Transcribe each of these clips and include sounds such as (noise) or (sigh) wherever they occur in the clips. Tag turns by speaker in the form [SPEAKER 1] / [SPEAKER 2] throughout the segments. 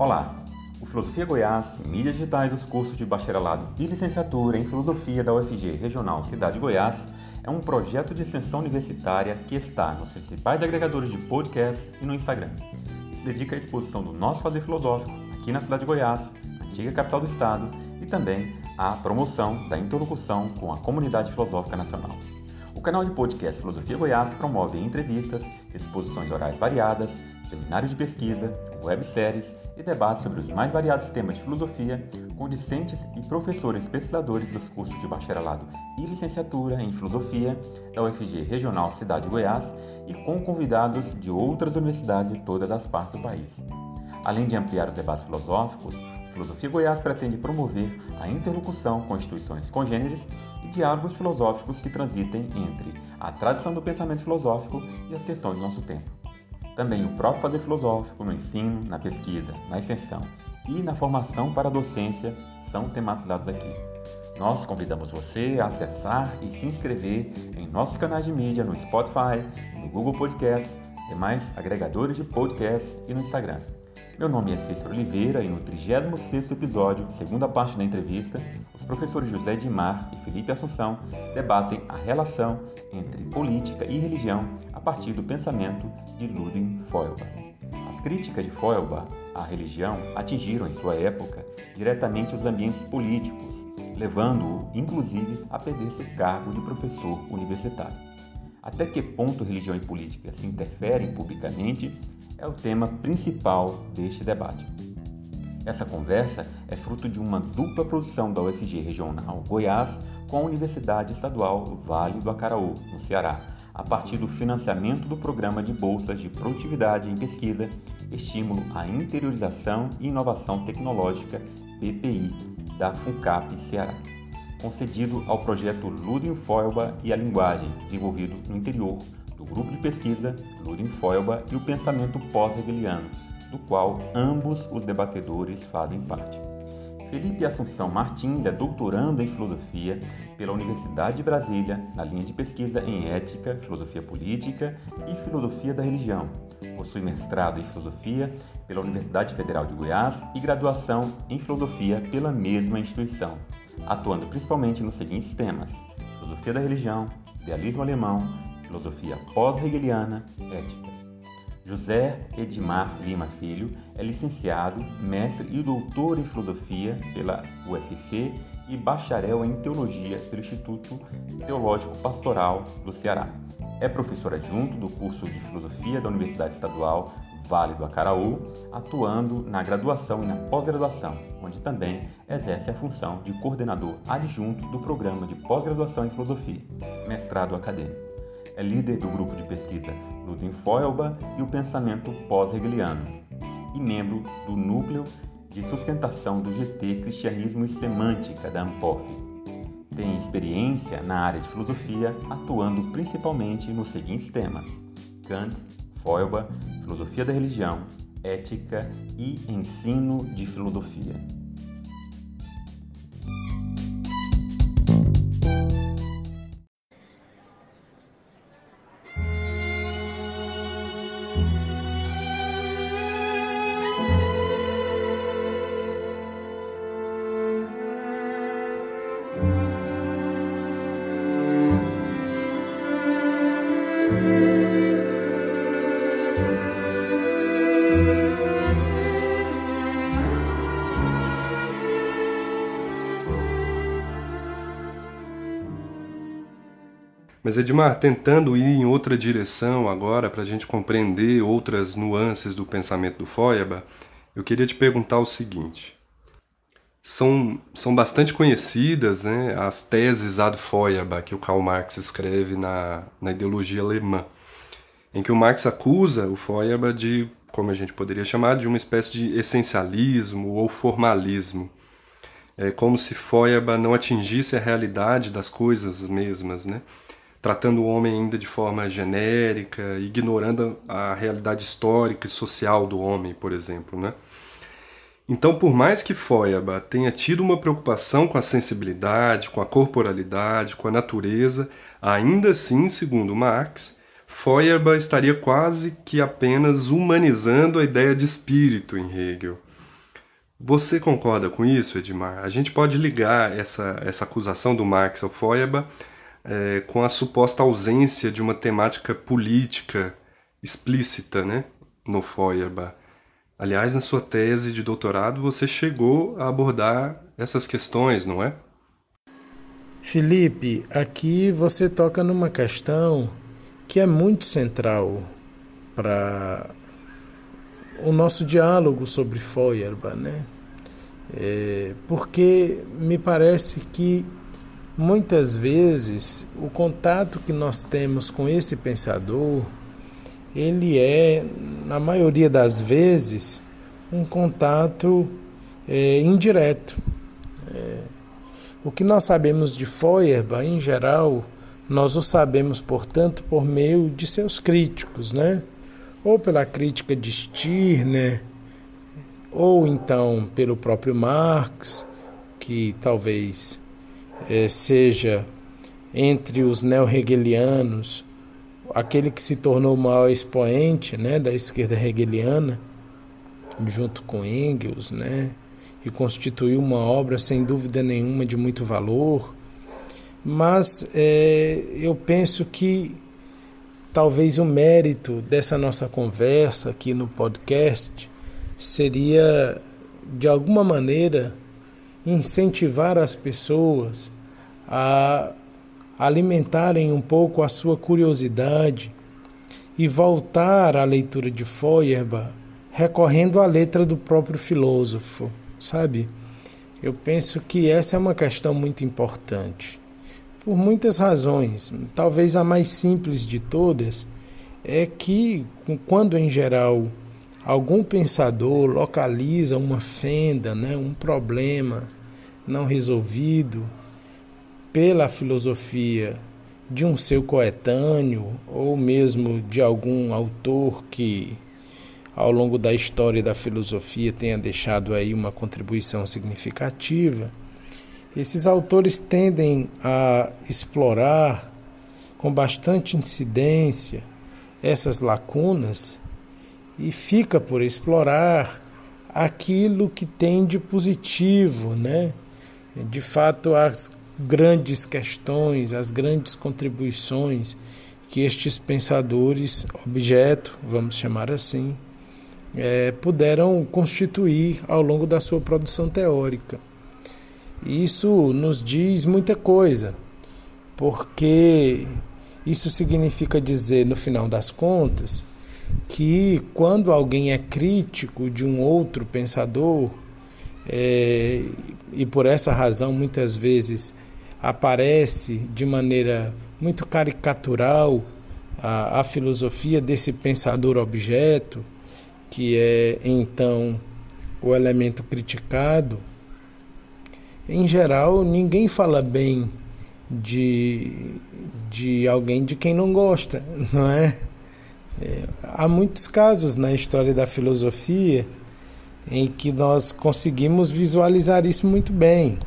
[SPEAKER 1] Olá! O Filosofia Goiás, mídias digitais dos cursos de bacharelado e licenciatura em Filosofia da UFG Regional Cidade de Goiás é um projeto de extensão universitária que está nos principais agregadores de podcast e no Instagram. E se dedica à exposição do nosso fazer filosófico aqui na cidade de Goiás, antiga capital do estado, e também à promoção da interlocução com a comunidade filosófica nacional. O canal de podcast Filosofia Goiás promove entrevistas, exposições orais variadas, seminários de pesquisa, webséries e debates sobre os mais variados temas de filosofia com discentes e professores pesquisadores dos cursos de bacharelado e licenciatura em filosofia da UFG Regional Cidade de Goiás e com convidados de outras universidades de todas as partes do país. Além de ampliar os debates filosóficos, Filosofia Goiás pretende promover a interlocução com instituições congêneres e diálogos filosóficos que transitem entre a tradição do pensamento filosófico e as questões do nosso tempo. Também o próprio fazer filosófico no ensino, na pesquisa, na extensão e na formação para a docência são tematizados aqui. Nós convidamos você a acessar e se inscrever em nossos canais de mídia no Spotify, no Google Podcast, demais agregadores de podcast e no Instagram. Meu nome é Cícero Oliveira e no 36º episódio, segunda parte da entrevista, os professores José Dimar e Felipe Assunção debatem a relação entre política e religião a partir do pensamento de Ludwig Feuerbach. As críticas de Feuerbach à religião atingiram em sua época diretamente os ambientes políticos, levando-o, inclusive, a perder seu cargo de professor universitário. Até que ponto religião e política se interferem publicamente é o tema principal deste debate. Essa conversa é fruto de uma dupla produção da UFG Regional Goiás com a Universidade Estadual Vale do Acaraú, no Ceará, a partir do financiamento do Programa de Bolsas de Produtividade em Pesquisa, Estímulo à Interiorização e Inovação Tecnológica, PPI, da FUNCAP Ceará, concedido ao projeto Ludwig Feuerbach e a Linguagem, desenvolvido no interior do grupo de pesquisa Lurin Feuerbach e o pensamento pós-hegeliano, do qual ambos os debatedores fazem parte. Felipe Assunção Martins é doutorando em filosofia pela Universidade de Brasília, na linha de pesquisa em ética, filosofia política e filosofia da religião. Possui mestrado em filosofia pela Universidade Federal de Goiás e graduação em filosofia pela mesma instituição, atuando principalmente nos seguintes temas: filosofia da religião, idealismo alemão, Filosofia Pós-Hegeliana Ética. José Edmar Lima Filho é licenciado, mestre e doutor em Filosofia pela UFC e bacharel em Teologia pelo Instituto Teológico Pastoral do Ceará. É professor adjunto do curso de Filosofia da Universidade Estadual Vale do Acaraú, atuando na graduação e na pós-graduação, onde também exerce a função de coordenador adjunto do programa de pós-graduação em Filosofia, mestrado acadêmico é líder do grupo de pesquisa Feuerbach e o pensamento pós-hegeliano e membro do núcleo de sustentação do GT Cristianismo e Semântica da ANPOF. Tem experiência na área de filosofia, atuando principalmente nos seguintes temas: Kant, Feuerbach, filosofia da religião, ética e ensino de filosofia.
[SPEAKER 2] Mas Edmar, tentando ir em outra direção agora para a gente compreender outras nuances do pensamento do Feuerbach, eu queria te perguntar o seguinte. São, são bastante conhecidas né, as teses ad Feuerbach que o Karl Marx escreve na, na ideologia alemã, em que o Marx acusa o Feuerbach de, como a gente poderia chamar, de uma espécie de essencialismo ou formalismo. É como se Feuerbach não atingisse a realidade das coisas mesmas, né? Tratando o homem ainda de forma genérica, ignorando a realidade histórica e social do homem, por exemplo, né? Então, por mais que Feuerbach tenha tido uma preocupação com a sensibilidade, com a corporalidade, com a natureza, ainda assim, segundo Marx, Feuerbach estaria quase que apenas humanizando a ideia de espírito em Hegel. Você concorda com isso, Edmar? A gente pode ligar essa, essa acusação do Marx ao Feuerbach é, com a suposta ausência de uma temática política explícita né, no Feuerbach. Aliás, na sua tese de doutorado, você chegou a abordar essas questões, não é?
[SPEAKER 3] Felipe, aqui você toca numa questão que é muito central para o nosso diálogo sobre Feuerbach, né? É, porque me parece que muitas vezes o contato que nós temos com esse pensador ele é, na maioria das vezes, um contato é, indireto. É, o que nós sabemos de Feuerbach, em geral, nós o sabemos, portanto, por meio de seus críticos, né? ou pela crítica de Stirner, ou então pelo próprio Marx, que talvez é, seja entre os neo-hegelianos aquele que se tornou o maior expoente né, da esquerda hegeliana, junto com Engels, né, e constituiu uma obra sem dúvida nenhuma de muito valor. Mas é, eu penso que talvez o mérito dessa nossa conversa aqui no podcast seria, de alguma maneira, incentivar as pessoas a alimentarem um pouco a sua curiosidade e voltar à leitura de Feuerbach recorrendo à letra do próprio filósofo, sabe? Eu penso que essa é uma questão muito importante. Por muitas razões, talvez a mais simples de todas é que, quando em geral algum pensador localiza uma fenda, né, um problema não resolvido, pela filosofia de um seu coetâneo ou mesmo de algum autor que ao longo da história da filosofia tenha deixado aí uma contribuição significativa, esses autores tendem a explorar com bastante incidência essas lacunas e fica por explorar aquilo que tem de positivo, né? De fato, as grandes questões, as grandes contribuições que estes pensadores, objeto, vamos chamar assim, é, puderam constituir ao longo da sua produção teórica. Isso nos diz muita coisa, porque isso significa dizer, no final das contas, que quando alguém é crítico de um outro pensador, é, e por essa razão muitas vezes aparece de maneira muito caricatural a, a filosofia desse pensador objeto, que é então o elemento criticado. Em geral, ninguém fala bem de, de alguém de quem não gosta, (laughs) não é? É? Há muitos casos na história da filosofia em que nós conseguimos visualizar isso muito bem.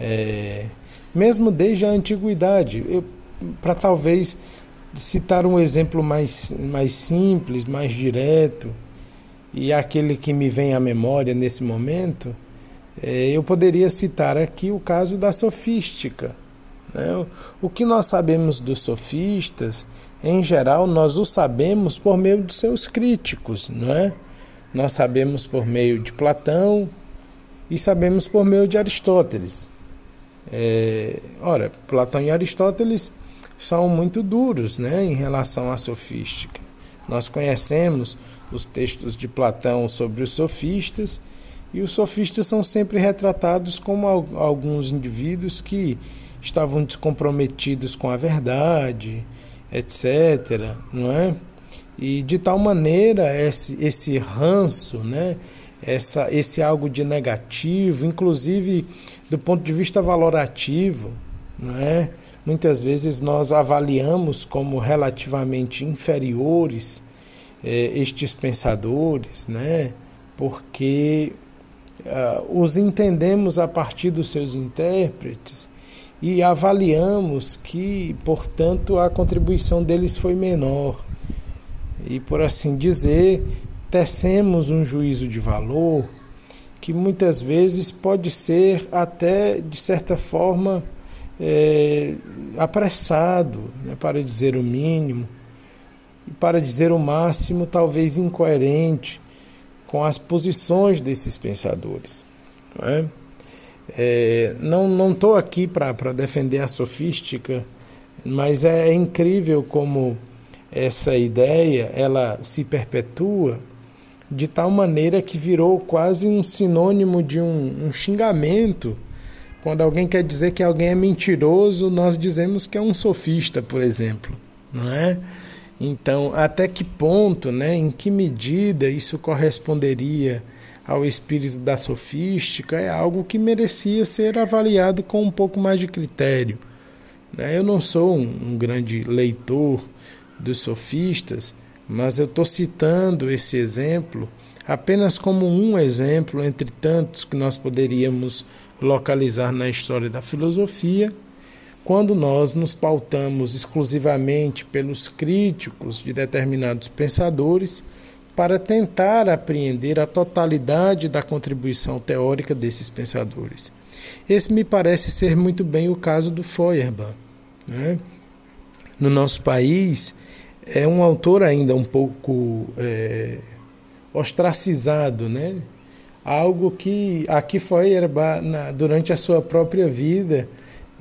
[SPEAKER 3] É, mesmo desde a antiguidade. Para talvez citar um exemplo mais, mais simples, mais direto, e aquele que me vem à memória nesse momento, é, eu poderia citar aqui o caso da sofística. Né? O que nós sabemos dos sofistas, em geral, nós o sabemos por meio dos seus críticos, não é? Nós sabemos por meio de Platão e sabemos por meio de Aristóteles. É, ora, Platão e Aristóteles são muito duros né, em relação à sofística. Nós conhecemos os textos de Platão sobre os sofistas, e os sofistas são sempre retratados como alguns indivíduos que estavam descomprometidos com a verdade, etc. Não é? E de tal maneira esse, esse ranço, né, essa, esse algo de negativo, inclusive do ponto de vista valorativo, não é? Muitas vezes nós avaliamos como relativamente inferiores eh, estes pensadores, né? Porque uh, os entendemos a partir dos seus intérpretes e avaliamos que, portanto, a contribuição deles foi menor. E por assim dizer, tecemos um juízo de valor que muitas vezes pode ser até, de certa forma, é, apressado, né, para dizer o mínimo, e para dizer o máximo, talvez incoerente com as posições desses pensadores. Não é? É, não estou aqui para defender a sofística, mas é, é incrível como essa ideia ela se perpetua de tal maneira que virou quase um sinônimo de um, um xingamento. Quando alguém quer dizer que alguém é mentiroso, nós dizemos que é um sofista, por exemplo, não é? Então, até que ponto, né, em que medida isso corresponderia ao espírito da sofística é algo que merecia ser avaliado com um pouco mais de critério. Né? Eu não sou um, grande leitor dos sofistas, mas eu estou citando esse exemplo apenas como um exemplo entre tantos que nós poderíamos localizar na história da filosofia, quando nós nos pautamos exclusivamente pelos críticos de determinados pensadores para tentar apreender a totalidade da contribuição teórica desses pensadores. Esse me parece ser muito bem o caso do Feuerbach. Né? No nosso país, é um autor ainda um pouco é, ostracizado, né? algo que aqui Feuerbach, na, durante a sua própria vida,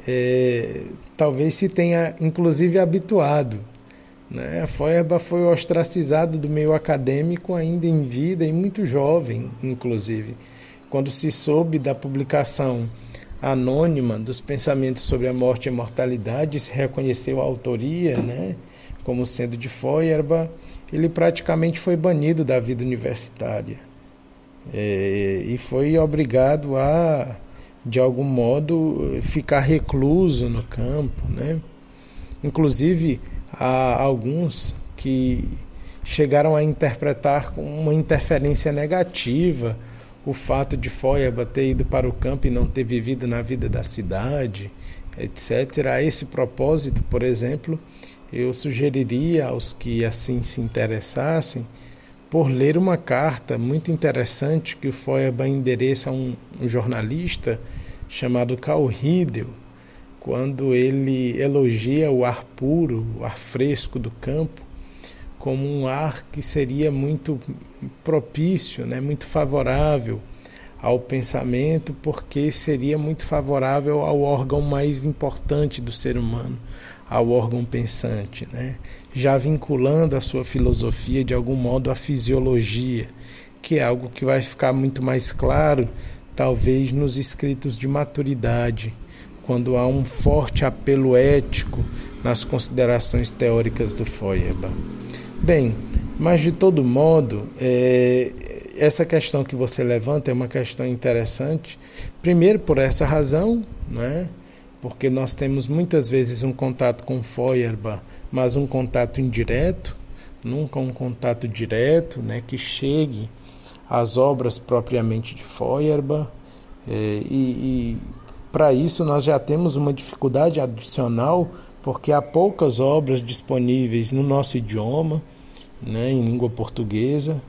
[SPEAKER 3] é, talvez se tenha inclusive habituado. Né? Feuerbach foi ostracizado do meio acadêmico ainda em vida e muito jovem, inclusive. Quando se soube da publicação anônima dos pensamentos sobre a morte e a mortalidade, se reconheceu a autoria né, como sendo de Feuerbach, ele praticamente foi banido da vida universitária. É, e foi obrigado a, de algum modo, ficar recluso no campo. Né? Inclusive, há alguns que chegaram a interpretar com uma interferência negativa o fato de Feuerbach ter ido para o campo e não ter vivido na vida da cidade, etc. A esse propósito, por exemplo, eu sugeriria aos que assim se interessassem por ler uma carta muito interessante que o Feuerbach endereça a um, um jornalista chamado Carl Riedel, quando ele elogia o ar puro, o ar fresco do campo, como um ar que seria muito propício, né, muito favorável ao pensamento, porque seria muito favorável ao órgão mais importante do ser humano, ao órgão pensante, né? já vinculando a sua filosofia de algum modo à fisiologia, que é algo que vai ficar muito mais claro, talvez, nos escritos de maturidade quando há um forte apelo ético nas considerações teóricas do Feuerbach. Bem, mas de todo modo, é, essa questão que você levanta é uma questão interessante. Primeiro, por essa razão, né? porque nós temos muitas vezes um contato com Feuerbach, mas um contato indireto, nunca um contato direto né? que chegue às obras propriamente de Feuerbach. É, e, e para isso, nós já temos uma dificuldade adicional, porque há poucas obras disponíveis no nosso idioma, né, em língua portuguesa,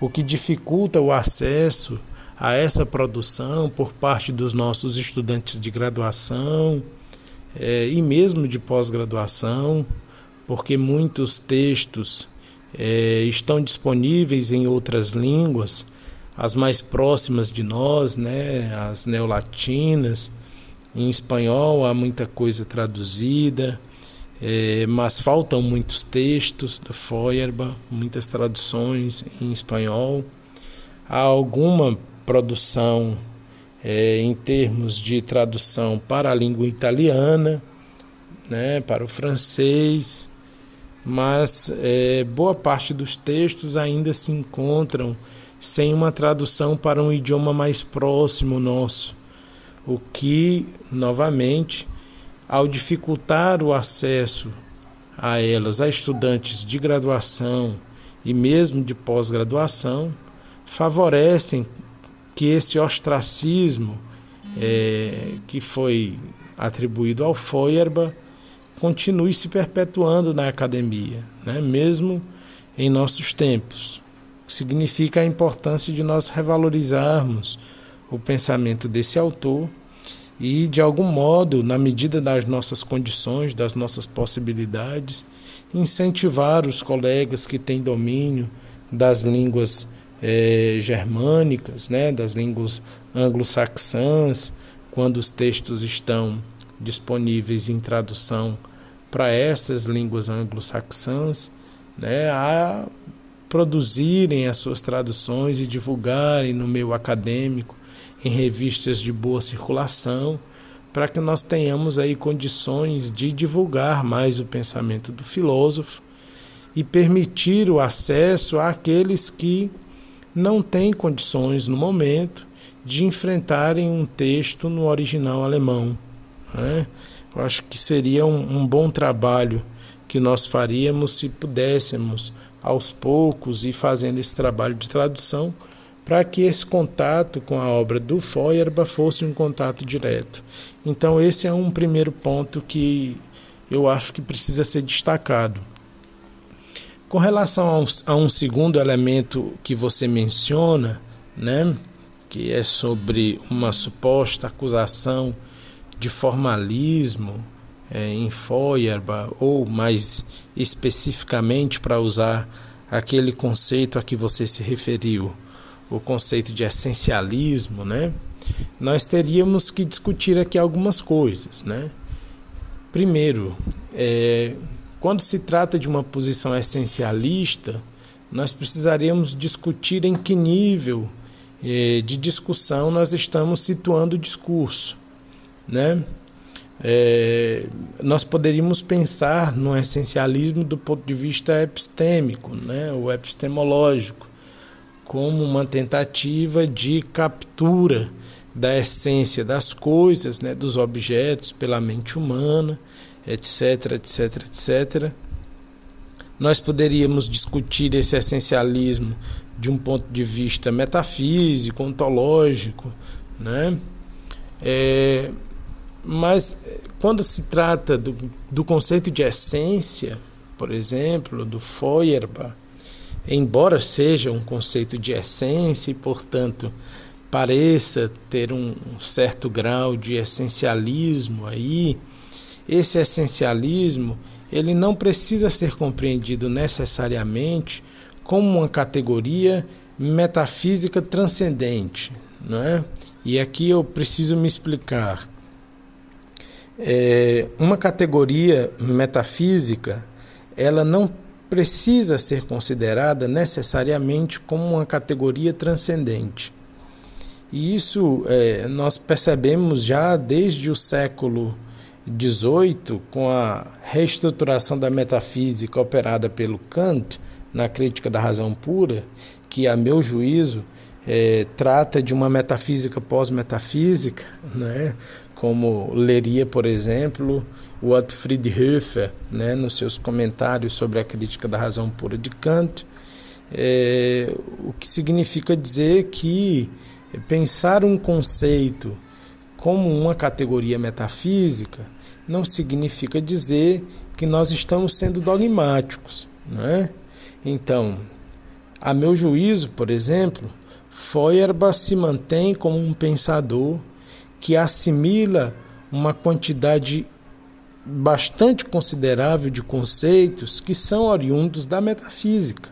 [SPEAKER 3] o que dificulta o acesso a essa produção por parte dos nossos estudantes de graduação é, e mesmo de pós-graduação, porque muitos textos é, estão disponíveis em outras línguas, as mais próximas de nós, né, as neolatinas em espanhol há muita coisa traduzida, é, mas faltam muitos textos do Feuerbach, muitas traduções em espanhol. Há alguma produção é, em termos de tradução para a língua italiana, né, para o francês, mas é, boa parte dos textos ainda se encontram sem uma tradução para um idioma mais próximo nosso o que, novamente, ao dificultar o acesso a elas a estudantes de graduação e mesmo de pós-graduação, favorecem que esse ostracismo é, que foi atribuído ao Feuerbach continue se perpetuando na academia, né? mesmo em nossos tempos. Significa a importância de nós revalorizarmos o pensamento desse autor e, de algum modo, na medida das nossas condições, das nossas possibilidades, incentivar os colegas que têm domínio das línguas eh, germânicas, né, das línguas anglo-saxãs, quando os textos estão disponíveis em tradução para essas línguas anglo-saxãs, né, a produzirem as suas traduções e divulgarem no meio acadêmico em revistas de boa circulação, para que nós tenhamos aí condições de divulgar mais o pensamento do filósofo e permitir o acesso àqueles que não têm condições no momento de enfrentarem um texto no original alemão. Né? Eu acho que seria um, um bom trabalho que nós faríamos se pudéssemos, aos poucos, ir fazendo esse trabalho de tradução para que esse contato com a obra do Feuerbach fosse um contato direto. Então, esse é um primeiro ponto que eu acho que precisa ser destacado. Com relação a um, segundo elemento que você menciona, né, que é sobre uma suposta acusação de formalismo é, em Feuerbach, ou mais especificamente para usar aquele conceito a que você se referiu, o conceito de essencialismo, né? Nós teríamos que discutir aqui algumas coisas, né? Primeiro, é, quando se trata de uma posição essencialista, nós precisaríamos discutir em que nível é, de discussão nós estamos situando o discurso, né? É, nós poderíamos pensar no essencialismo do ponto de vista epistêmico, né, ou epistemológico, como uma tentativa de captura da essência das coisas, né, dos objetos pela mente humana, etc, etc, etc. Nós poderíamos discutir esse essencialismo de um ponto de vista metafísico, ontológico, né? É, mas quando se trata do, do conceito de essência, por exemplo, do Feuerbach, embora seja um conceito de essência e, portanto, pareça ter um certo grau de essencialismo aí, esse essencialismo ele não precisa ser compreendido necessariamente como uma categoria metafísica transcendente, não é? E aqui eu preciso me explicar. É, uma categoria metafísica, ela não precisa ser considerada necessariamente como uma categoria transcendente. E isso é, nós percebemos já desde o século XVIII, com a reestruturação da metafísica operada pelo Kant na Crítica da Razão Pura, que, a meu juízo, é, trata de uma metafísica pós-metafísica, né? como leria, por exemplo, o Otfried Höfer, né, nos seus comentários sobre a crítica da razão pura de Kant, é, o que significa dizer que pensar um conceito como uma categoria metafísica não significa dizer que nós estamos sendo dogmáticos. Né? Então, a meu juízo, por exemplo, Feuerbach se mantém como um pensador que assimila uma quantidade bastante considerável de conceitos que são oriundos da metafísica.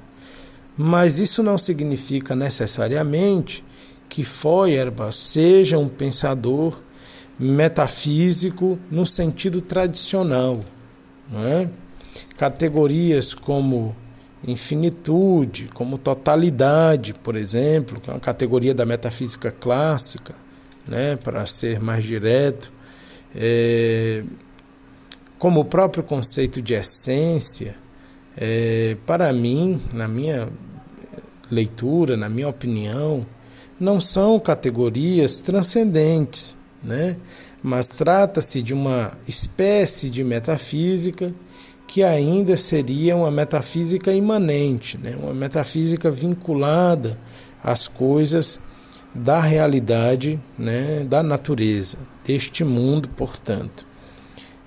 [SPEAKER 3] Mas isso não significa necessariamente que Feuerbach seja um pensador metafísico no sentido tradicional. É? Categorias como infinitude, como totalidade, por exemplo, que é uma categoria da metafísica clássica, né, para ser mais direto, é, como o próprio conceito de essência, é, para mim, na minha leitura, na minha opinião, não são categorias transcendentes, né? mas trata-se de uma espécie de metafísica que ainda seria uma metafísica imanente, né? uma metafísica vinculada às coisas da realidade, né? da natureza, deste mundo, portanto.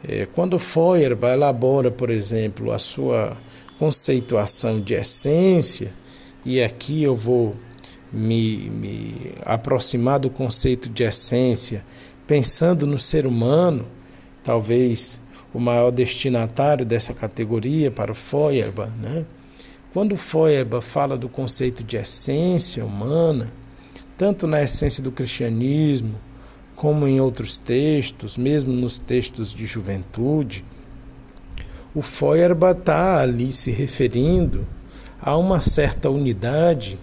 [SPEAKER 3] É, quando Feuerbach elabora, por exemplo, a sua conceituação de essência, e aqui eu vou me, me aproximar do conceito de essência, pensando no ser humano, talvez o maior destinatário dessa categoria para o Feuerbach, né? Quando Feuerbach fala do conceito de essência humana, tanto na essência do cristianismo, como em outros textos, mesmo nos textos de juventude, o Feuerbach está ali se referindo a uma certa unidade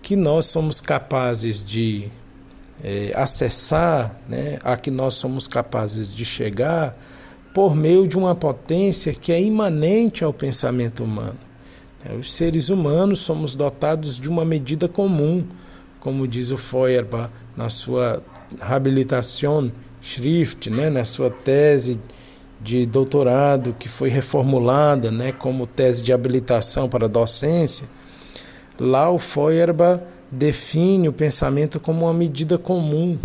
[SPEAKER 3] que nós somos capazes de é, acessar, né, a que nós somos capazes de chegar por meio de uma potência que é imanente ao pensamento humano. É, os seres humanos somos dotados de uma medida comum, como diz o Feuerbach na sua Habilitação Schrift, né, na sua tese de doutorado que foi reformulada né, como tese de habilitação para docência, lá o Feuerbach define o pensamento como uma medida comum,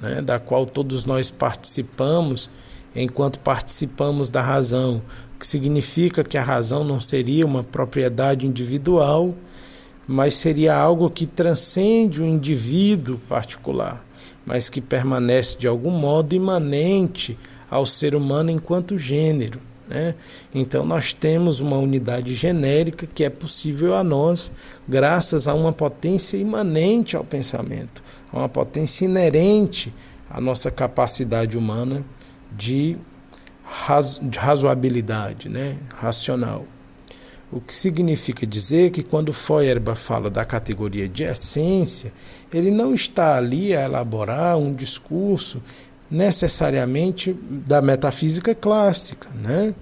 [SPEAKER 3] né, da qual todos nós participamos enquanto participamos da razão, que significa que a razão não seria uma propriedade individual, mas seria algo que transcende o indivíduo particular, mas que permanece de algum modo imanente ao ser humano enquanto gênero. Né? Então, nós temos uma unidade genérica que é possível a nós, graças a uma potência imanente ao pensamento, a uma potência inerente à nossa capacidade humana de de razoabilidade, né? racional. O que significa dizer que quando Feuerbach fala da categoria de essência, ele não está ali a elaborar um discurso necessariamente da metafísica clássica, né?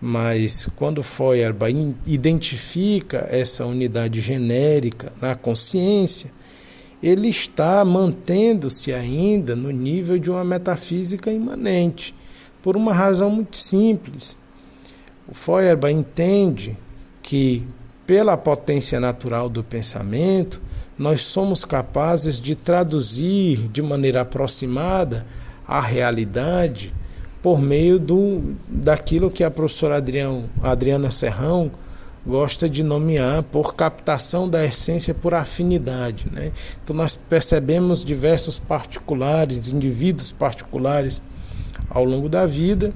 [SPEAKER 3] Mas quando Feuerbach identifica essa unidade genérica na consciência, ele está mantendo-se ainda no nível de uma metafísica imanente por uma razão muito simples. O Feuerbach entende que, pela potência natural do pensamento, nós somos capazes de traduzir de maneira aproximada a realidade por meio do, daquilo que a professora Adriano, Adriana Serrão gosta de nomear por captação da essência por afinidade. Né? Então, nós percebemos diversos particulares, indivíduos particulares ao longo da vida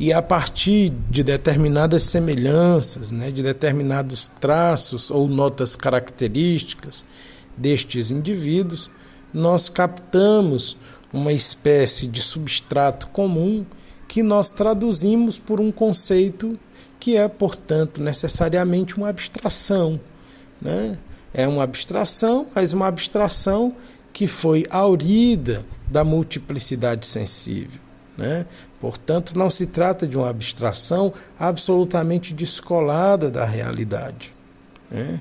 [SPEAKER 3] e a partir de determinadas semelhanças, né, de determinados traços ou notas características destes indivíduos, nós captamos uma espécie de substrato comum que nós traduzimos por um conceito que é, portanto, necessariamente uma abstração. Né? É uma abstração, mas uma abstração que foi aurida da multiplicidade sensível. Né? Portanto, não se trata de uma abstração absolutamente descolada da realidade. Né?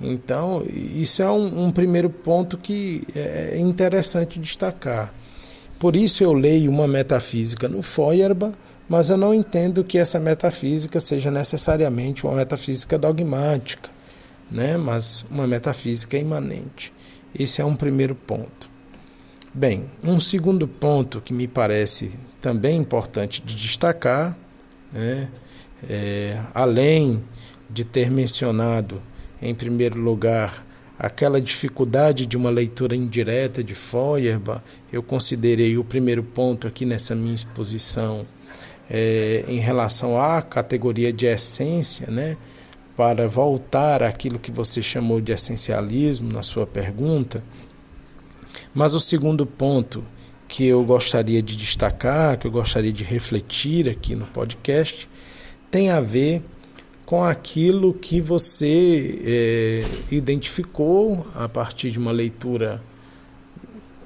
[SPEAKER 3] Então, isso é um, um, primeiro ponto que é interessante destacar. Por isso eu leio uma metafísica no Feuerbach, mas eu não entendo que essa metafísica seja necessariamente uma metafísica dogmática, né? mas uma metafísica imanente. Esse é um primeiro ponto. Bem, um segundo ponto que me parece também importante de destacar, né, é, além de ter mencionado, em primeiro lugar, aquela dificuldade de uma leitura indireta de Feuerbach, eu considerei o primeiro ponto aqui nessa minha exposição é, em relação à categoria de essência, né, para voltar àquilo que você chamou de essencialismo na sua pergunta. Mas o segundo ponto que eu gostaria de destacar, que eu gostaria de refletir aqui no podcast, tem a ver com aquilo que você é, identificou a partir de uma leitura,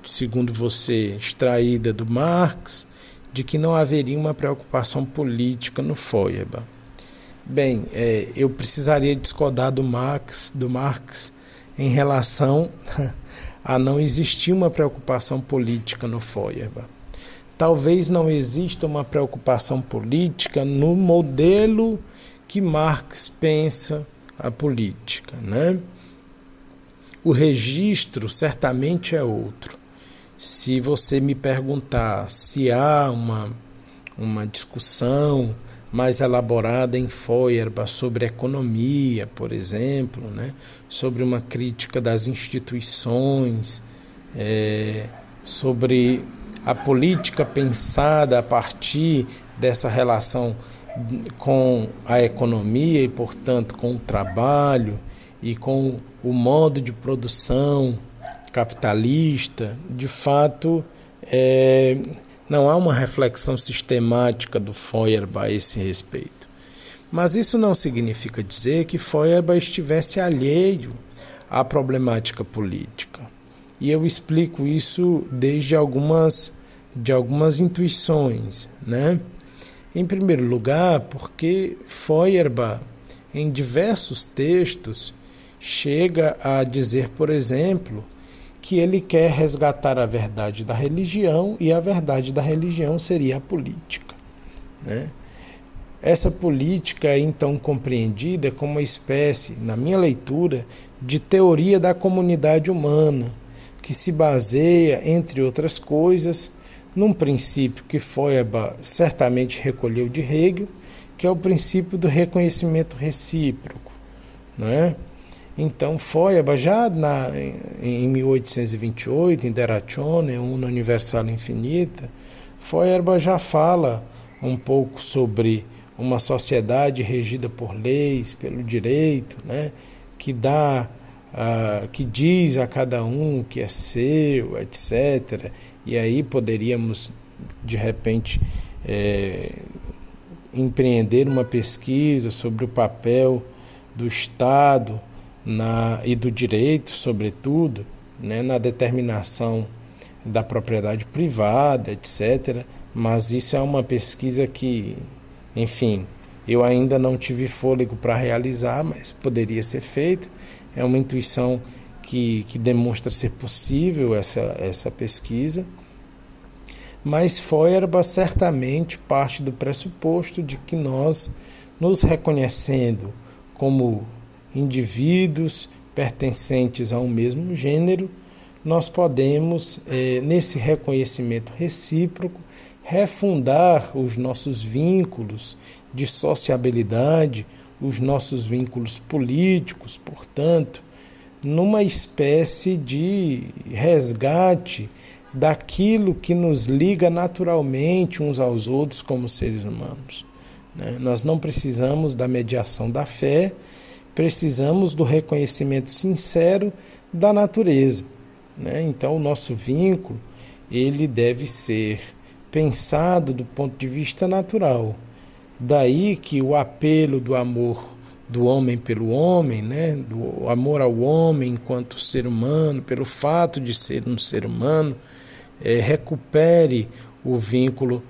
[SPEAKER 3] segundo você, extraída do Marx, de que não haveria uma preocupação política no Feuerbach. Bem, é, eu precisaria discordar do Marx, do Marx em relação (laughs) a não existir uma preocupação política no Feuerbach. Talvez não exista uma preocupação política no modelo que Marx pensa a política, né? O registro certamente é outro. Se você me perguntar se há uma, uma discussão mais elaborada em Feuerbach sobre economia, por exemplo, né? sobre uma crítica das instituições, é, sobre a política pensada a partir dessa relação com a economia e, portanto, com o trabalho e com o modo de produção capitalista, de fato, é, não há uma reflexão sistemática do Feuerbach a esse respeito. Mas isso não significa dizer que Feuerbach estivesse alheio à problemática política. E eu explico isso desde algumas de algumas intuições, né? Em primeiro lugar, porque Feuerbach, em diversos textos, chega a dizer, por exemplo, que ele quer resgatar a verdade da religião e a verdade da religião seria a política. Né? Essa política é então compreendida como uma espécie, na minha leitura, de teoria da comunidade humana, que se baseia, entre outras coisas, num princípio que Feuerbach certamente recolheu de Hegel, que é o princípio do reconhecimento recíproco. Não é? Então, Feuerbach, já na, em 1828, em Der Ratione, Una Universal Infinita, Feuerbach já fala um pouco sobre uma sociedade regida por leis, pelo direito, né, que dá, uh, que diz a cada um que é seu, etc. E aí poderíamos, de repente, é, empreender uma pesquisa sobre o papel do Estado na, e do direito, sobretudo, né, na determinação da propriedade privada, etc. Mas isso é uma pesquisa que, enfim, eu ainda não tive fôlego para realizar, mas poderia ser feito. É uma intuição que, que demonstra ser possível essa, essa pesquisa. Mas Feuerbach certamente parte do pressuposto de que nós, nos reconhecendo como indivíduos pertencentes a um mesmo gênero, nós podemos, eh, nesse reconhecimento recíproco, refundar os nossos vínculos de sociabilidade, os nossos vínculos políticos, portanto, numa espécie de resgate daquilo que nos liga naturalmente uns aos outros como seres humanos. Né? Nós não precisamos da mediação da fé, precisamos do reconhecimento sincero da natureza. Né? Então, o nosso vínculo ele deve ser pensado do ponto de vista natural. Daí que o apelo do amor do homem pelo homem, né? do amor ao homem enquanto ser humano, pelo fato de ser um ser humano, é, recupere o vínculo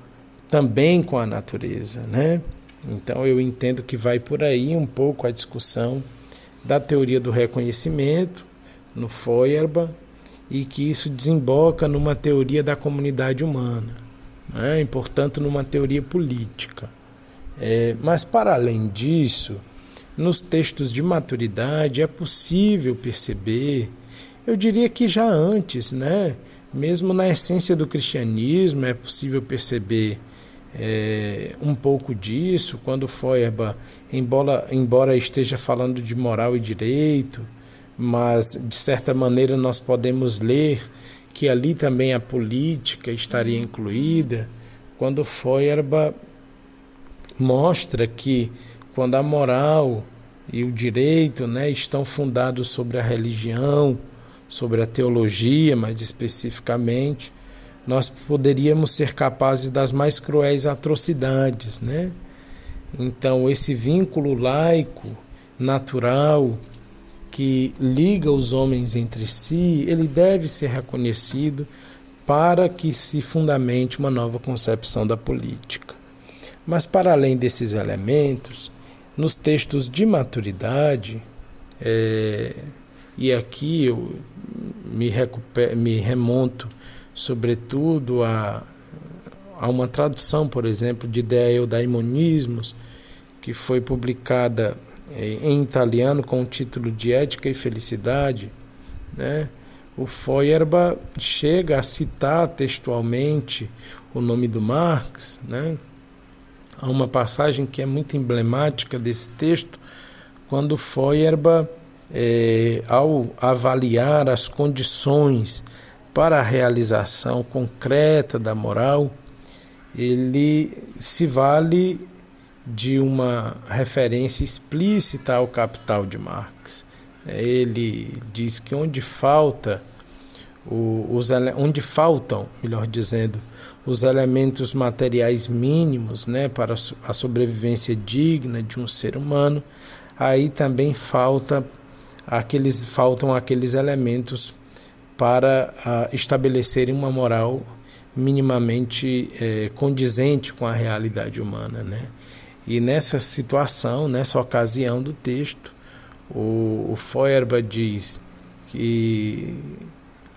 [SPEAKER 3] também com a natureza. Né? Então eu entendo que vai por aí um pouco a discussão da teoria do reconhecimento no Feuerbach e que isso desemboca numa teoria da comunidade humana, né? e portanto numa teoria política. É, mas para além disso, nos textos de maturidade é possível perceber, eu diria que já antes, né? mesmo na essência do cristianismo é possível perceber é, um pouco disso quando Feuerbach, embora, embora esteja falando de moral e direito, mas de certa maneira nós podemos ler que ali também a política estaria incluída, quando Feuerbach mostra que quando a moral e o direito né, estão fundados sobre a religião, sobre a teologia mais especificamente, nós poderíamos ser capazes das mais cruéis atrocidades, né? Então, esse vínculo laico, natural, que liga os homens entre si, ele deve ser reconhecido para que se fundamente uma nova concepção da política. Mas, para além desses elementos, nos textos de maturidade, é, e aqui eu me, me remonto sobretudo a, a uma tradução, por exemplo, de Daimonismos, que foi publicada eh, em italiano com o título de Ética e Felicidade, né? o Feuerbach chega a citar textualmente o nome do Marx, né? a uma passagem que é muito emblemática desse texto, quando Feuerbach, é, ao avaliar as condições para a realização concreta da moral, ele se vale de uma referência explícita ao Capital de Marx. Ele diz que onde falta os, onde faltam, melhor dizendo, os elementos materiais mínimos né, para a sobrevivência digna de um ser humano, aí também falta aqueles, faltam aqueles elementos para uh, estabelecerem uma moral minimamente eh, condizente com a realidade humana. Né? E nessa situação, nessa ocasião do texto, o, o Feuerbach diz que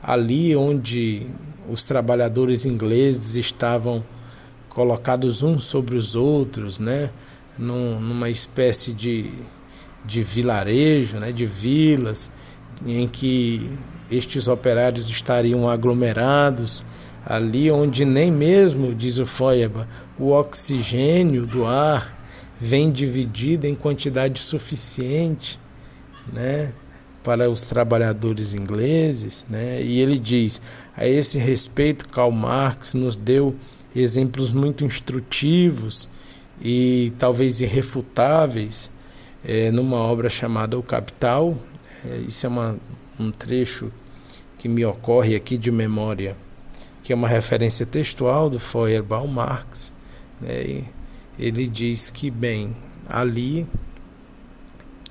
[SPEAKER 3] ali onde os trabalhadores ingleses estavam colocados uns sobre os outros, né, Num, numa espécie de, de vilarejo, né, de vilas, em que estes operários estariam aglomerados, ali onde nem mesmo, diz o Feuerbach, o oxigênio do ar vem dividido em quantidade suficiente, né, para os trabalhadores ingleses, né? E ele diz: a esse respeito, Karl Marx nos deu exemplos muito instrutivos e talvez irrefutáveis é, numa obra chamada O Capital. É, isso é uma, um trecho que me ocorre aqui de memória, que é uma referência textual do Feuerbach Marx. Né? ele diz que, bem, ali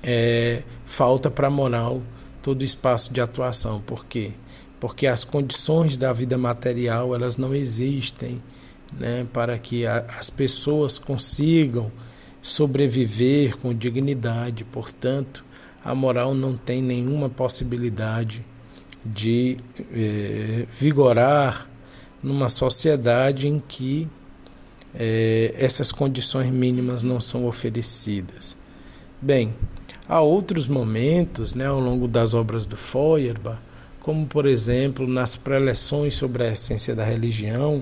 [SPEAKER 3] é, falta para a moral todo espaço de atuação. Por quê? Porque as condições da vida material elas não existem né, para que a, as pessoas consigam sobreviver com dignidade. Portanto, a moral não tem nenhuma possibilidade de eh, vigorar numa sociedade em que eh, essas condições mínimas não são oferecidas. Bem, Há outros momentos né, ao longo das obras do Feuerbach, como por exemplo nas preleções sobre a essência da religião,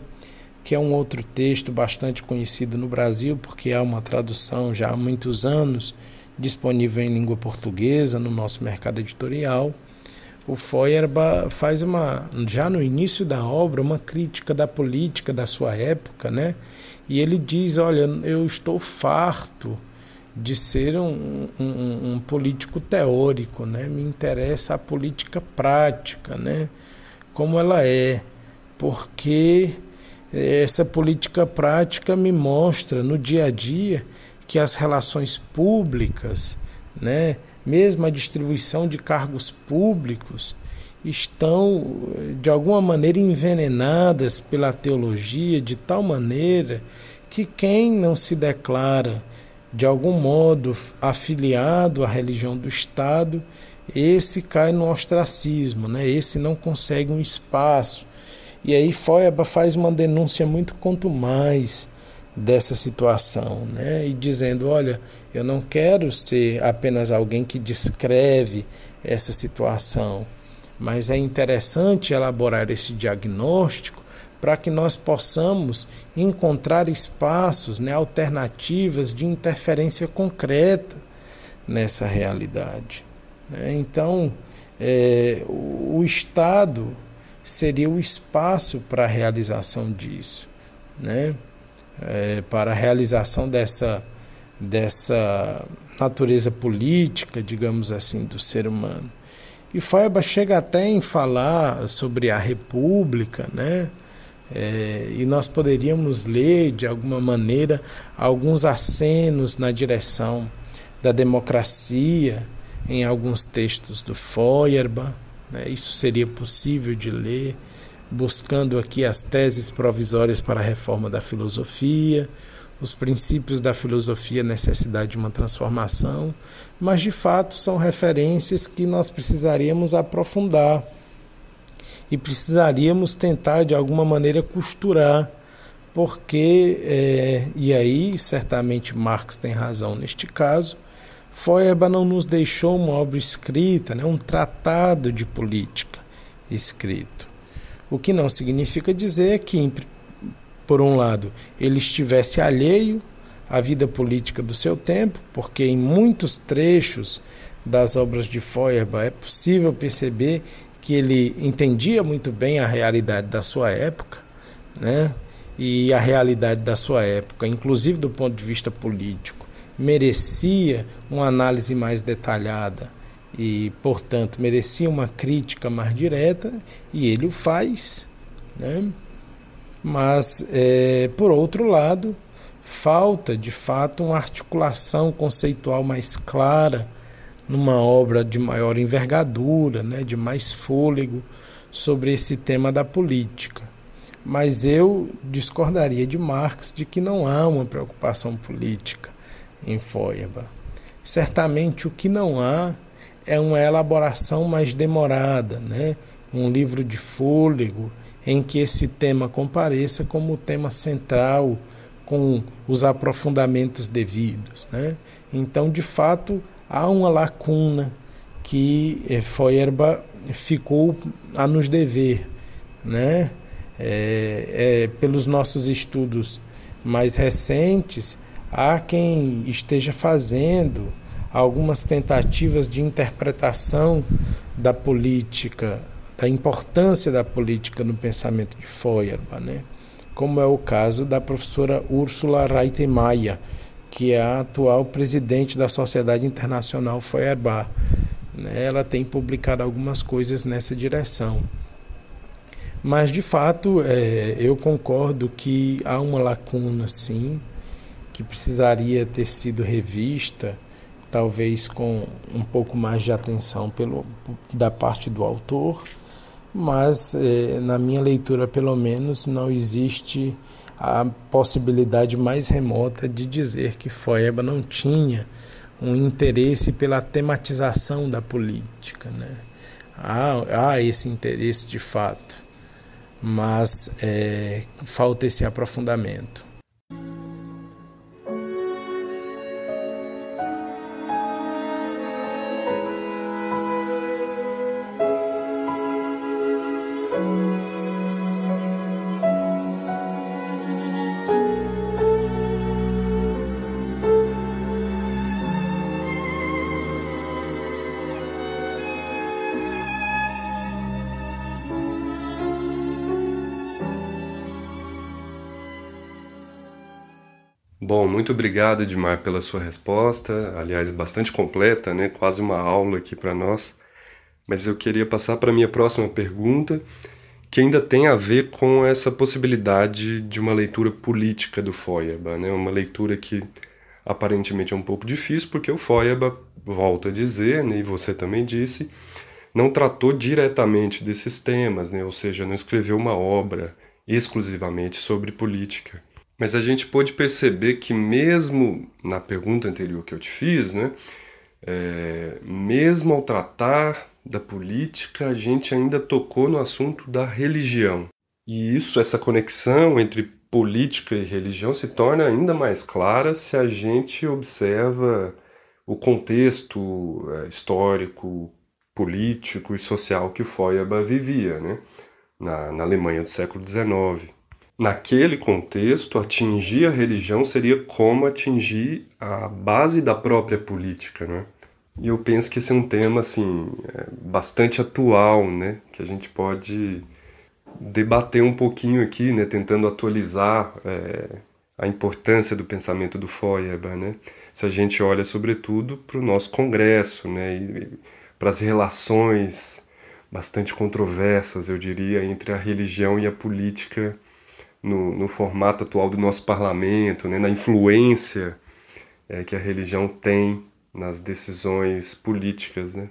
[SPEAKER 3] que é um outro texto bastante conhecido no Brasil, porque há uma tradução já há muitos anos disponível em língua portuguesa no nosso mercado editorial. O Feuerbach faz uma, já no início da obra, uma crítica da política da sua época, né? E ele diz: Olha, eu estou farto de ser um, um, um, político teórico, né? Me interessa a política prática, né? Como ela é, porque essa política prática me mostra no dia a dia que as relações públicas, né? Mesmo a distribuição de cargos públicos estão de alguma maneira envenenadas pela teologia de tal maneira que quem não se declara de algum modo afiliado à religião do Estado, esse cai no ostracismo, né? esse não consegue um espaço. E aí Feuerbach faz uma denúncia muito quanto mais dessa situação, né? e dizendo, olha, eu não quero ser apenas alguém que descreve essa situação, mas é interessante elaborar esse diagnóstico para que nós possamos encontrar espaços, né, alternativas de interferência concreta nessa realidade. Né? Então, é, o Estado seria o espaço para a realização disso, né? É, para a realização dessa, dessa natureza política, digamos assim, do ser humano. E Feuerbach chega até em falar sobre a república, né? É, e nós poderíamos ler, de alguma maneira, alguns acenos na direção da democracia em alguns textos do Feuerbach. Né? Isso seria possível de ler, buscando aqui as teses provisórias para a reforma da filosofia, os princípios da filosofia, necessidade de uma transformação, mas de fato são referências que nós precisaríamos aprofundar e precisaríamos tentar de alguma maneira costurar, porque, é, e aí certamente Marx tem razão neste caso, Feuerbach não nos deixou uma obra escrita, né, um tratado de política escrito. O que não significa dizer que, por um lado, ele estivesse alheio a vida política do seu tempo, porque em muitos trechos das obras de Feuerbach é possível perceber que ele entendia muito bem a realidade da sua época, né? E a realidade da sua época, inclusive do ponto de vista político, merecia uma análise mais detalhada e, portanto, merecia uma crítica mais direta, e ele o faz, né? Mas, é, por outro lado, falta de fato uma articulação conceitual mais clara numa obra de maior envergadura, né, de mais fôlego sobre esse tema da política. Mas eu discordaria de Marx de que não há uma preocupação política em Feuerbach. Certamente o que não há é uma elaboração mais demorada, né? um livro de fôlego em que esse tema compareça como tema central, com os aprofundamentos devidos. Né? Então, de fato, há uma lacuna que eh, Feuerbach ficou a nos dever. Né? É, é, pelos nossos estudos mais recentes, há quem esteja fazendo algumas tentativas de interpretação da política, da importância da política no pensamento de Feuerbach, né? como é o caso da professora Úrsula Reitemeyer, que é a atual presidente da Sociedade Internacional Feuerbach. Né? Ela tem publicado algumas coisas nessa direção. Mas, de fato, é, eu concordo que há uma lacuna, sim, que precisaria ter sido revista, talvez com um pouco mais de atenção pelo, da parte do autor, mas, é, na minha leitura, pelo menos, não existe a possibilidade mais remota de dizer que Foeba não tinha um interesse pela tematização da política. Né? Há, há esse interesse de fato mas é, falta esse aprofundamento.
[SPEAKER 2] Muito obrigado, Edmar, pela sua resposta. Aliás, bastante completa, né? Quase uma aula aqui para nós. Mas eu queria passar para a minha próxima pergunta, que ainda tem a ver com essa possibilidade de uma leitura política do Feuerbach, né? Uma leitura que aparentemente é um pouco difícil, porque o Feuerbach, volto a dizer, né, e você também disse, não tratou diretamente desses temas, né? Ou seja, não escreveu uma obra exclusivamente sobre política. Mas a gente pôde perceber que mesmo na pergunta anterior que eu te fiz, né, é, mesmo ao tratar da política, a gente ainda tocou no assunto da religião. E isso, essa conexão entre política e religião se torna ainda mais clara se a gente observa o contexto é, histórico, político e social que Feuerbach vivia, né? na, na Alemanha do século XIX. Naquele contexto, atingir a religião seria como atingir a base da própria política, né? E eu penso que esse é um tema assim é bastante atual, né? Que a gente pode debater um pouquinho aqui, né? Tentando atualizar é, a importância do pensamento do Feuerbach, né? Se a gente olha sobretudo para o nosso Congresso, né? E, para as relações bastante controversas, eu diria, entre a religião e a política no, no formato atual do nosso parlamento, né, na influência é, que a religião tem nas decisões políticas, né?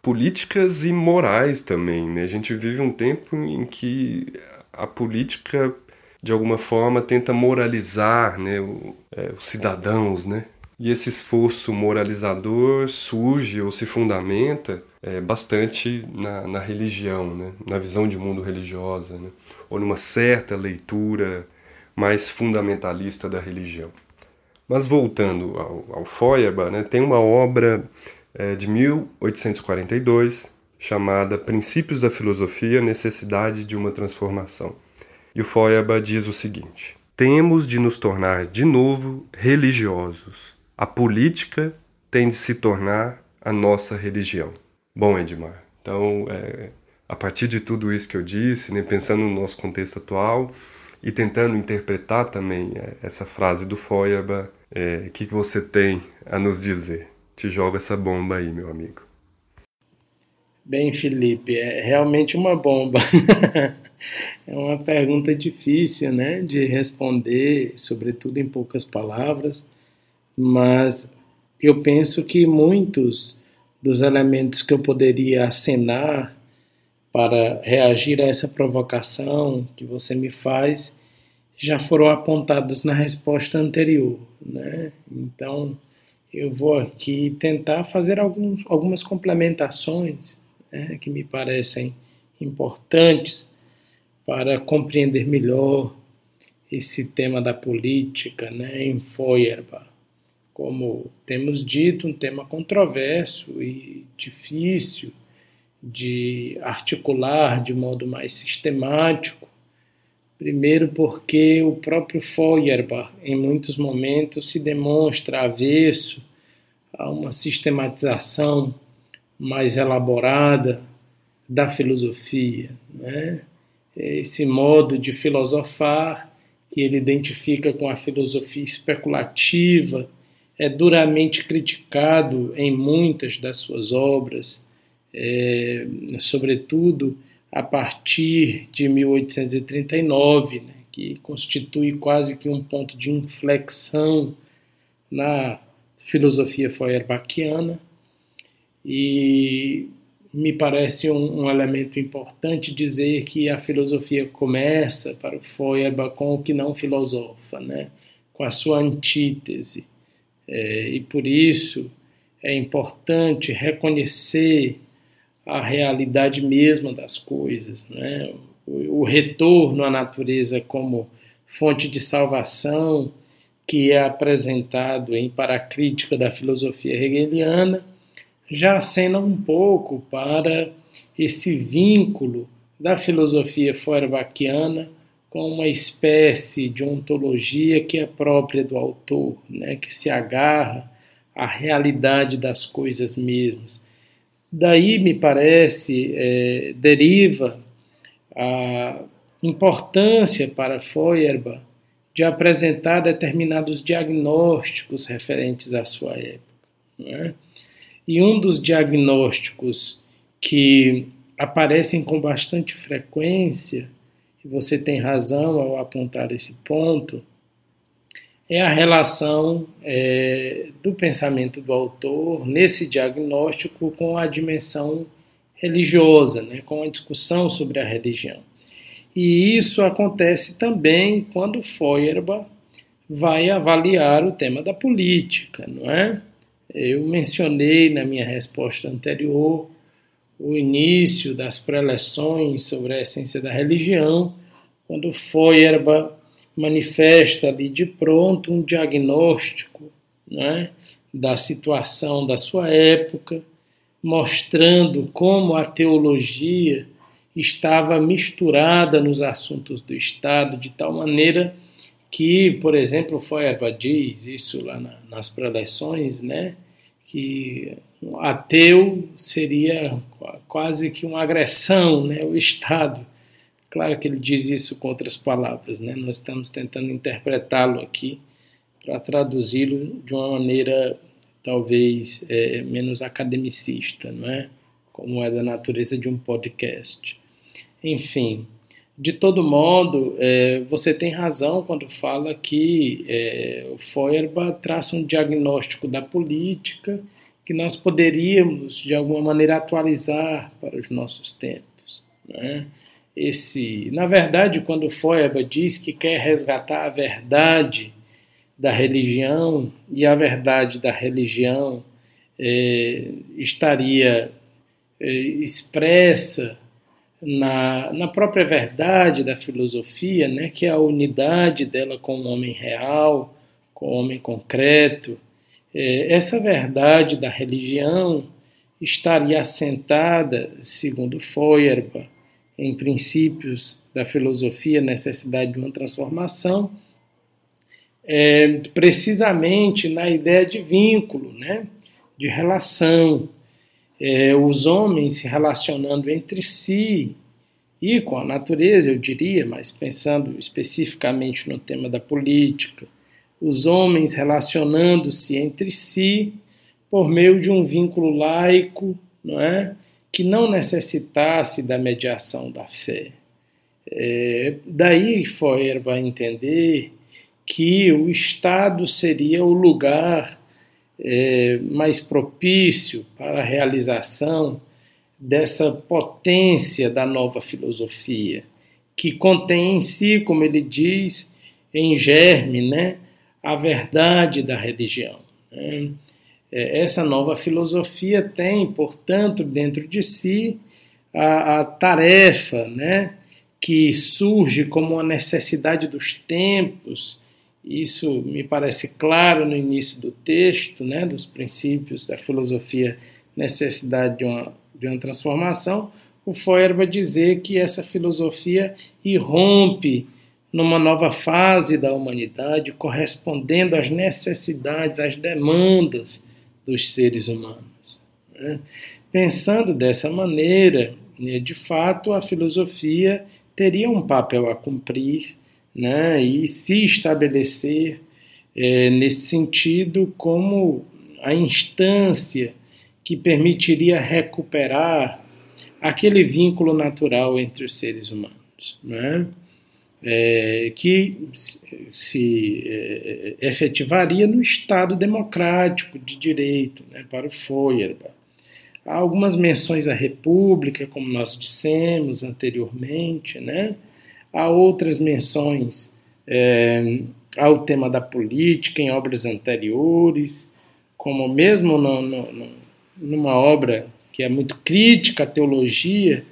[SPEAKER 2] políticas e morais também. Né? A gente vive um tempo em que a política de alguma forma tenta moralizar né, o, é, os cidadãos, né? E esse esforço moralizador surge ou se fundamenta é, bastante na, na, religião, né? na visão de mundo religiosa, né? ou numa certa leitura mais fundamentalista da religião. Mas voltando ao, ao Feuerbach, né, tem uma obra é, de 1842 chamada Princípios da Filosofia, Necessidade de uma Transformação. E o Feuerbach diz o seguinte: temos de nos tornar de novo religiosos. A política tem de se tornar a nossa religião. Bom, Edmar, então, é, a partir de tudo isso que eu disse, né, pensando no nosso contexto atual e tentando interpretar também é, essa frase do Feuerbach, o é, que, que você tem a nos dizer? Te joga essa bomba aí, meu amigo.
[SPEAKER 3] Bem, Felipe, é realmente uma bomba. (laughs) é uma pergunta difícil, né, de responder, sobretudo em poucas palavras, mas eu penso que muitos dos elementos que eu poderia acenar para reagir a essa provocação que você me faz já foram apontados na resposta anterior, né? Então eu vou aqui tentar fazer alguns, algumas complementações né, que me parecem importantes para compreender melhor esse tema da política né, em Feuerbach. Como temos dito, um tema controverso e difícil de articular de modo mais sistemático. Primeiro, porque o próprio Feuerbach, em muitos momentos, se demonstra avesso a uma sistematização mais elaborada da filosofia. Né? esse modo de filosofar que ele identifica com a filosofia especulativa é duramente criticado em muitas das suas obras, é, sobretudo a partir de 1839, né, que constitui quase que um ponto de inflexão na filosofia feuerbachiana e me parece um, um, elemento importante dizer que a filosofia começa para o Feuerbach com o que não filosofa, né? com a sua antítese. É, e por isso é importante reconhecer a realidade mesma das coisas, né? o, o retorno à natureza como fonte de salvação que é apresentado em Paracrítica da filosofia hegeliana já acena um pouco para esse vínculo da filosofia feuerbachiana com uma espécie de ontologia que é própria do autor, né, que se agarra à realidade das coisas mesmas. Daí, me parece, é, deriva a importância para Feuerbach de apresentar determinados diagnósticos referentes à sua época. Né? E um dos diagnósticos que aparecem com bastante frequência, você tem razão ao apontar esse ponto, é a relação é, do pensamento do autor nesse diagnóstico com a dimensão religiosa, né, com a discussão sobre a religião. E isso acontece também quando Feuerbach vai avaliar o tema da política, não é? Eu mencionei na minha resposta anterior o início das preleções sobre a essência da religião, quando Feuerbach manifesta ali de pronto um diagnóstico né, da situação da sua época, mostrando como a teologia estava misturada nos assuntos do Estado, de tal maneira que, por exemplo, Feuerbach diz isso lá na, nas preleções, né, que um ateu seria quase que uma agressão, né, o Estado. Claro que ele diz isso com outras palavras, né? Nós estamos tentando interpretá-lo aqui para traduzi-lo de uma maneira talvez é, menos academicista, não é? Como é da natureza de um podcast. Enfim, de todo modo, é, você tem razão quando fala que é, o Feuerbach traça um diagnóstico da política que nós poderíamos, de alguma maneira, atualizar para os nossos tempos. Né? Esse, na verdade, quando Feuerbach diz que quer resgatar a verdade da religião, e a verdade da religião é, estaria é, expressa na, na própria verdade da filosofia, né, que é a unidade dela com o homem real, com o homem concreto. É, essa verdade da religião estaria assentada, segundo Feuerbach, em princípios da filosofia, necessidade de uma transformação, é, precisamente na ideia de vínculo, né? de relação, é, os homens se relacionando entre si e com a natureza, eu diria, mas pensando especificamente no tema da política, os homens relacionando-se entre si por meio de um vínculo laico, não é? que não necessitasse da mediação da fé. É, daí Feuer a entender que o Estado seria o lugar é, mais propício para a realização dessa potência da nova filosofia, que contém em si, como ele diz, em germe, né, a verdade da religião. Né? É, essa nova filosofia tem, portanto, dentro de si a, a tarefa né, que surge como uma necessidade dos tempos. Isso me parece claro no início do texto, né, dos princípios da filosofia, necessidade de uma, de uma transformação. O Feuerbach dizer que essa filosofia irrompe numa nova fase da humanidade, correspondendo às necessidades, às demandas dos seres humanos. Né? Pensando dessa maneira, né, de fato, a filosofia teria um papel a cumprir né, e se estabelecer é, nesse sentido como a instância que permitiria recuperar aquele vínculo natural entre os seres humanos. Né? é, que se é, efetivaria no Estado democrático de direito, né, para o Feuerbach. Há algumas menções à República, como nós dissemos anteriormente, né? Há outras menções é, ao tema da política em obras anteriores, como mesmo no, no, no, numa obra que é muito crítica à teologia,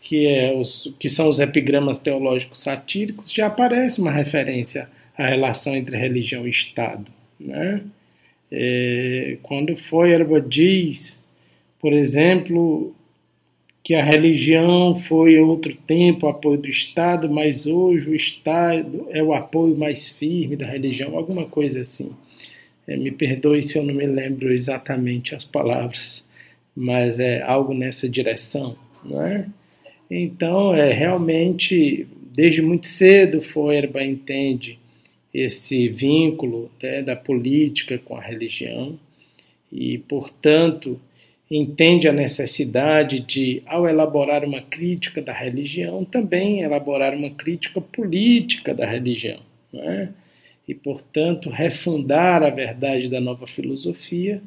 [SPEAKER 3] que, é os, que são os epigramas teológicos satíricos, já aparece uma referência à relação entre religião e Estado. Né? É, quando Feuerbach diz, por exemplo, que a religião foi outro tempo o apoio do Estado, mas hoje o Estado é o apoio mais firme da religião, alguma coisa assim. É, me perdoe se eu não me lembro exatamente as palavras, mas é algo nessa direção, não é? Então, é realmente, desde muito cedo, Feuerbach entende esse vínculo né, da política com a religião e, portanto, entende a necessidade de, ao elaborar uma crítica da religião, também elaborar uma crítica política da religião. Né? E, portanto, refundar a verdade da nova filosofia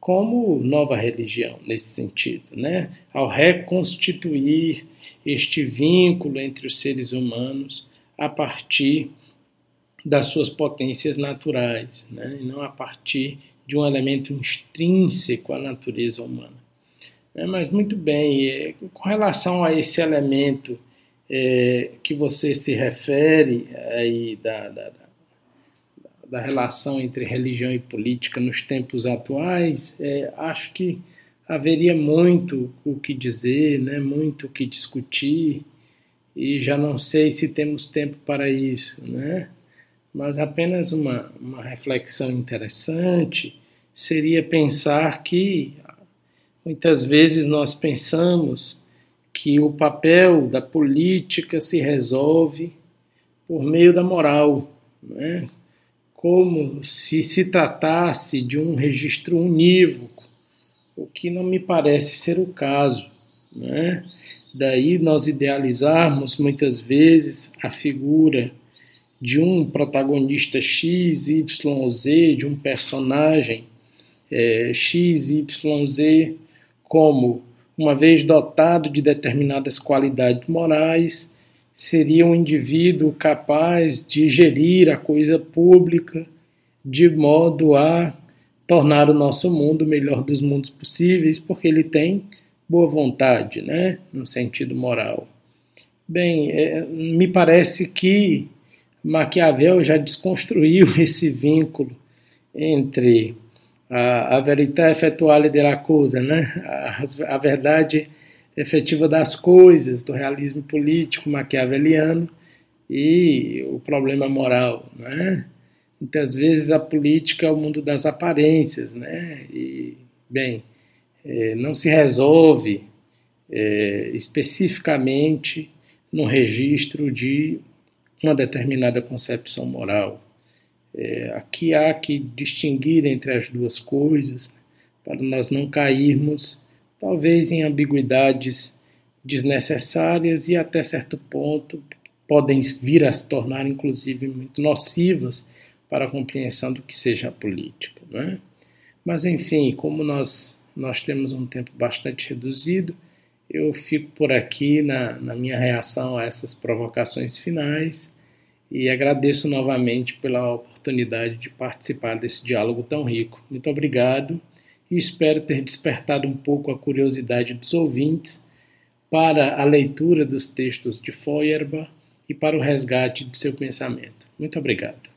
[SPEAKER 3] como nova religião, nesse sentido, né? ao reconstituir este vínculo entre os seres humanos a partir das suas potências naturais, né? e não a partir de um elemento intrínseco à natureza humana. É, mas muito bem, é, com relação a esse elemento é, que você se refere aí da, da, da, relação entre religião e política nos tempos atuais, é, acho que haveria muito o que dizer, né, muito o que discutir, e já não sei se temos tempo para isso, né? Mas apenas uma, uma reflexão interessante seria pensar que muitas vezes nós pensamos que o papel da política se resolve por meio da moral, né? como se se tratasse de um registro unívoco o que não me parece ser o caso. Né? Daí nós idealizarmos muitas vezes a figura de um protagonista X, Y, Z, de um personagem é, X, Y, Z, como, uma vez dotado de determinadas qualidades morais, seria um indivíduo capaz de gerir a coisa pública de modo a tornar o nosso mundo o melhor dos mundos possíveis, porque ele tem boa vontade, né, no sentido moral. Bem, é, me parece que Maquiavel já desconstruiu (laughs) esse vínculo entre a, a verità effettuale della cosa, né, a, a verdade efetiva das coisas, do realismo político maquiaveliano e o problema moral, né? muitas vezes a política é o mundo das aparências, né? E, bem, é, não se resolve é, especificamente no registro de uma determinada concepção moral. É, aqui há que distinguir entre as duas coisas para nós não cairmos, talvez, em ambiguidades desnecessárias e até certo ponto podem vir a se tornar, inclusive, muito nocivas para a compreensão do que seja a política. Né? Mas, enfim, como nós, nós temos um tempo bastante reduzido, eu fico por aqui na, na minha reação a essas provocações finais e agradeço novamente pela oportunidade de participar desse diálogo tão rico. Muito obrigado e espero ter despertado um pouco a curiosidade dos ouvintes para a leitura dos textos de Feuerbach e para o resgate de seu pensamento. Muito obrigado.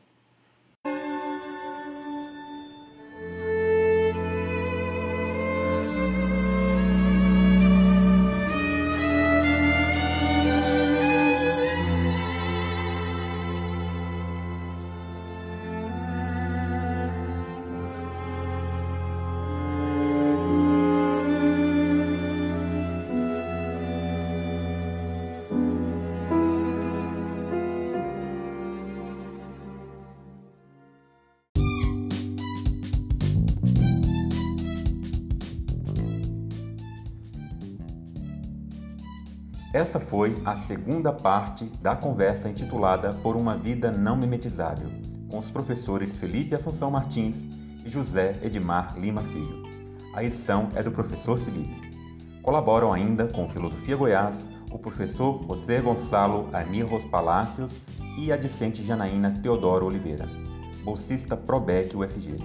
[SPEAKER 1] Essa foi a segunda parte da conversa intitulada Por uma Vida Não Mimetizável, com os professores Felipe Assunção Martins e José Edmar Lima Filho. A edição é do professor Felipe. Colaboram ainda com Filosofia Goiás o professor José Gonçalo Anirros Palácios e a discente Janaína Teodoro Oliveira, bolsista PROBEC UFG.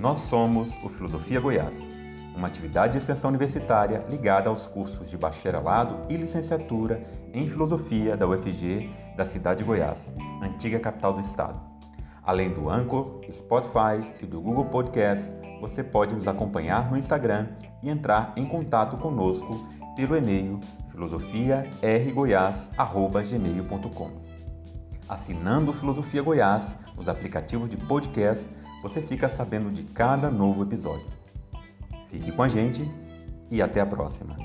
[SPEAKER 1] Nós somos o Filosofia Goiás uma atividade de extensão universitária ligada aos cursos de bacharelado e licenciatura em filosofia da UFG da cidade de Goiás, antiga capital do estado. Além do Anchor, Spotify e do Google Podcast, você pode nos acompanhar no Instagram e entrar em contato conosco pelo e-mail filosofiargoiás@gmail.com. Assinando Filosofia Goiás nos aplicativos de podcast, você fica sabendo de cada novo episódio. Fique com a gente e até a próxima.